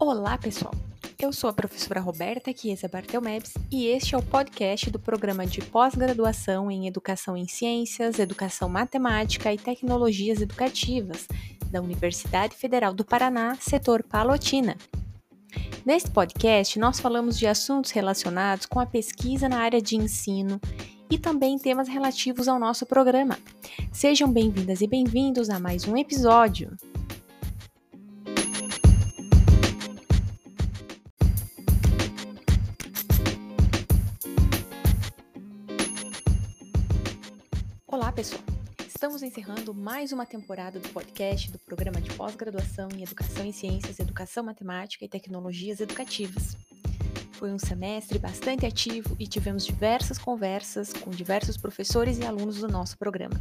Olá, pessoal! Eu sou a professora Roberta Chiesa Bartelmebs e este é o podcast do programa de pós-graduação em Educação em Ciências, Educação Matemática e Tecnologias Educativas da Universidade Federal do Paraná, setor Palotina. Neste podcast, nós falamos de assuntos relacionados com a pesquisa na área de ensino e também temas relativos ao nosso programa. Sejam bem-vindas e bem-vindos a mais um episódio. Olá, pessoal! Estamos encerrando mais uma temporada do podcast do programa de pós-graduação em Educação em Ciências, Educação Matemática e Tecnologias Educativas. Foi um semestre bastante ativo e tivemos diversas conversas com diversos professores e alunos do nosso programa.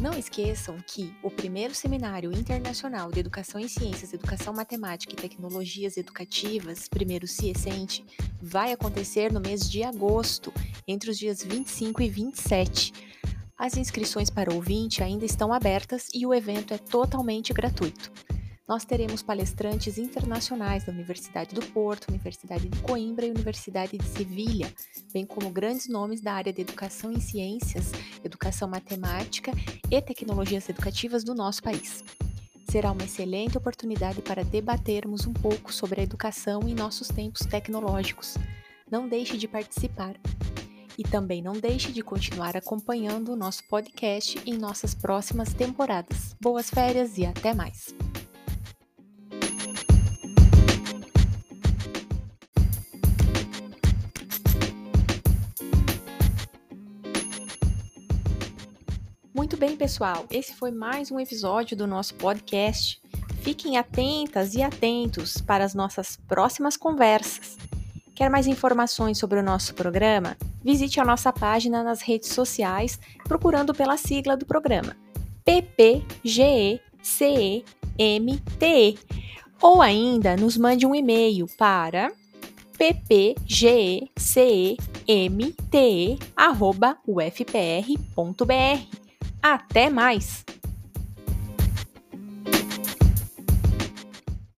Não esqueçam que o primeiro Seminário Internacional de Educação em Ciências, Educação Matemática e Tecnologias Educativas, primeiro CIECENTE, vai acontecer no mês de agosto, entre os dias 25 e 27 as inscrições para ouvinte ainda estão abertas e o evento é totalmente gratuito. Nós teremos palestrantes internacionais da Universidade do Porto, Universidade de Coimbra e Universidade de Sevilha, bem como grandes nomes da área de educação em ciências, educação matemática e tecnologias educativas do nosso país. Será uma excelente oportunidade para debatermos um pouco sobre a educação em nossos tempos tecnológicos. Não deixe de participar. E também não deixe de continuar acompanhando o nosso podcast em nossas próximas temporadas. Boas férias e até mais! Muito bem, pessoal, esse foi mais um episódio do nosso podcast. Fiquem atentas e atentos para as nossas próximas conversas. Quer mais informações sobre o nosso programa? Visite a nossa página nas redes sociais procurando pela sigla do programa PPGECEMTE ou ainda nos mande um e-mail para ppgecemte@ufpr.br. Até mais!